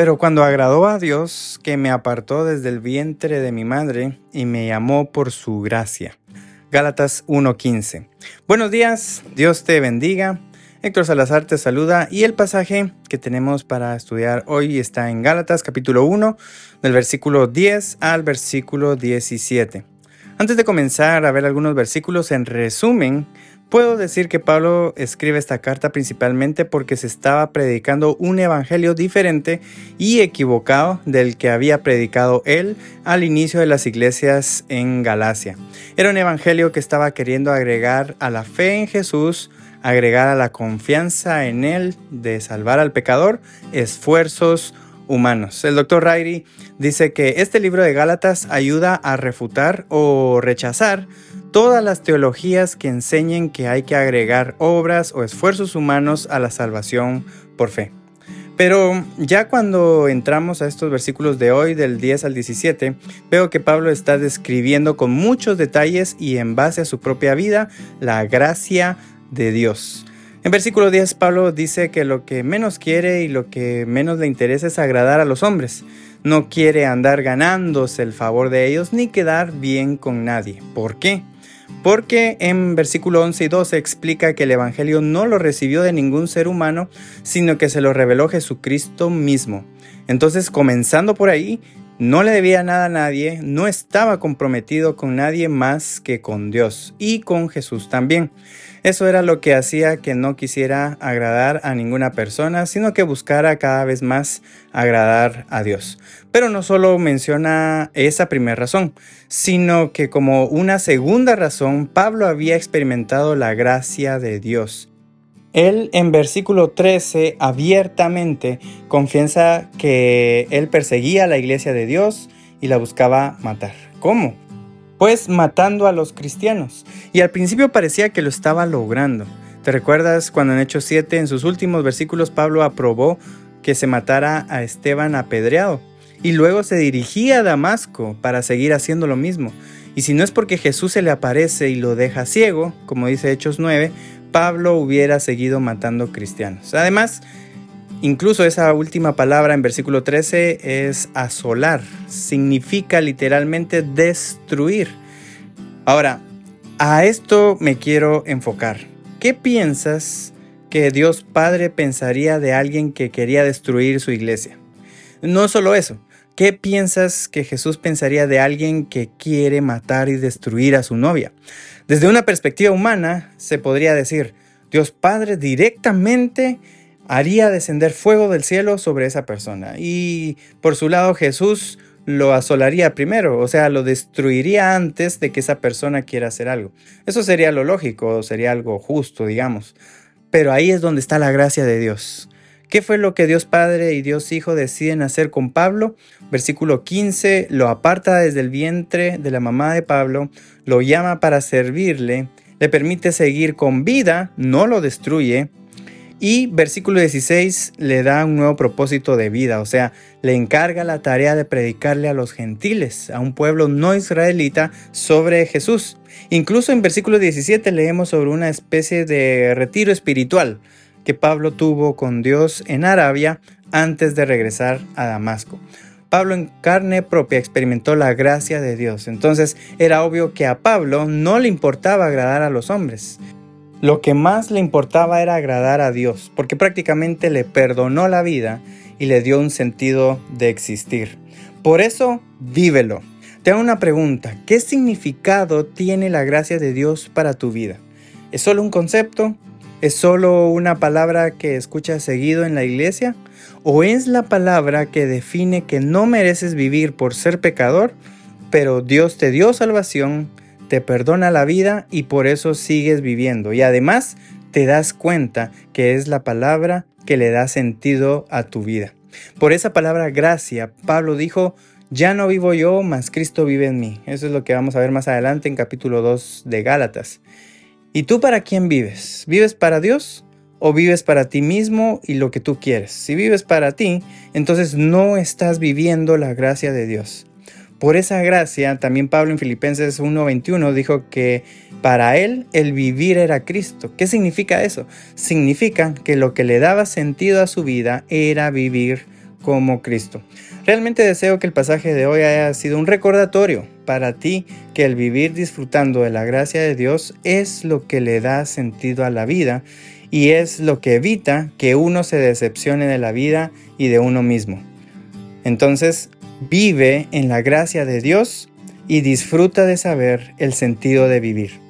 Pero cuando agradó a Dios, que me apartó desde el vientre de mi madre y me llamó por su gracia. Gálatas 1:15. Buenos días, Dios te bendiga. Héctor Salazar te saluda y el pasaje que tenemos para estudiar hoy está en Gálatas capítulo 1, del versículo 10 al versículo 17. Antes de comenzar a ver algunos versículos en resumen, Puedo decir que Pablo escribe esta carta principalmente porque se estaba predicando un evangelio diferente y equivocado del que había predicado él al inicio de las iglesias en Galacia. Era un evangelio que estaba queriendo agregar a la fe en Jesús, agregar a la confianza en él de salvar al pecador, esfuerzos humanos. El doctor Rairi dice que este libro de Gálatas ayuda a refutar o rechazar todas las teologías que enseñen que hay que agregar obras o esfuerzos humanos a la salvación por fe. Pero ya cuando entramos a estos versículos de hoy, del 10 al 17, veo que Pablo está describiendo con muchos detalles y en base a su propia vida la gracia de Dios. En versículo 10 Pablo dice que lo que menos quiere y lo que menos le interesa es agradar a los hombres. No quiere andar ganándose el favor de ellos ni quedar bien con nadie. ¿Por qué? Porque en versículo 11 y 12 explica que el Evangelio no lo recibió de ningún ser humano, sino que se lo reveló Jesucristo mismo. Entonces, comenzando por ahí, no le debía nada a nadie, no estaba comprometido con nadie más que con Dios y con Jesús también. Eso era lo que hacía que no quisiera agradar a ninguna persona, sino que buscara cada vez más agradar a Dios. Pero no solo menciona esa primera razón, sino que como una segunda razón, Pablo había experimentado la gracia de Dios. Él en versículo 13 abiertamente confiesa que él perseguía a la iglesia de Dios y la buscaba matar. ¿Cómo? pues matando a los cristianos. Y al principio parecía que lo estaba logrando. ¿Te recuerdas cuando en Hechos 7, en sus últimos versículos, Pablo aprobó que se matara a Esteban apedreado? Y luego se dirigía a Damasco para seguir haciendo lo mismo. Y si no es porque Jesús se le aparece y lo deja ciego, como dice Hechos 9, Pablo hubiera seguido matando cristianos. Además, Incluso esa última palabra en versículo 13 es asolar, significa literalmente destruir. Ahora, a esto me quiero enfocar. ¿Qué piensas que Dios Padre pensaría de alguien que quería destruir su iglesia? No solo eso, ¿qué piensas que Jesús pensaría de alguien que quiere matar y destruir a su novia? Desde una perspectiva humana, se podría decir, Dios Padre directamente haría descender fuego del cielo sobre esa persona. Y por su lado Jesús lo asolaría primero, o sea, lo destruiría antes de que esa persona quiera hacer algo. Eso sería lo lógico, sería algo justo, digamos. Pero ahí es donde está la gracia de Dios. ¿Qué fue lo que Dios Padre y Dios Hijo deciden hacer con Pablo? Versículo 15, lo aparta desde el vientre de la mamá de Pablo, lo llama para servirle, le permite seguir con vida, no lo destruye, y versículo 16 le da un nuevo propósito de vida, o sea, le encarga la tarea de predicarle a los gentiles, a un pueblo no israelita, sobre Jesús. Incluso en versículo 17 leemos sobre una especie de retiro espiritual que Pablo tuvo con Dios en Arabia antes de regresar a Damasco. Pablo en carne propia experimentó la gracia de Dios, entonces era obvio que a Pablo no le importaba agradar a los hombres. Lo que más le importaba era agradar a Dios, porque prácticamente le perdonó la vida y le dio un sentido de existir. Por eso, vívelo. Te hago una pregunta, ¿qué significado tiene la gracia de Dios para tu vida? ¿Es solo un concepto? ¿Es solo una palabra que escuchas seguido en la iglesia? ¿O es la palabra que define que no mereces vivir por ser pecador, pero Dios te dio salvación, te perdona la vida y por eso sigues viviendo. Y además te das cuenta que es la palabra que le da sentido a tu vida. Por esa palabra gracia, Pablo dijo, ya no vivo yo, mas Cristo vive en mí. Eso es lo que vamos a ver más adelante en capítulo 2 de Gálatas. ¿Y tú para quién vives? ¿Vives para Dios o vives para ti mismo y lo que tú quieres? Si vives para ti, entonces no estás viviendo la gracia de Dios. Por esa gracia, también Pablo en Filipenses 1:21 dijo que para él el vivir era Cristo. ¿Qué significa eso? Significa que lo que le daba sentido a su vida era vivir como Cristo. Realmente deseo que el pasaje de hoy haya sido un recordatorio para ti que el vivir disfrutando de la gracia de Dios es lo que le da sentido a la vida y es lo que evita que uno se decepcione de la vida y de uno mismo. Entonces, vive en la gracia de Dios y disfruta de saber el sentido de vivir.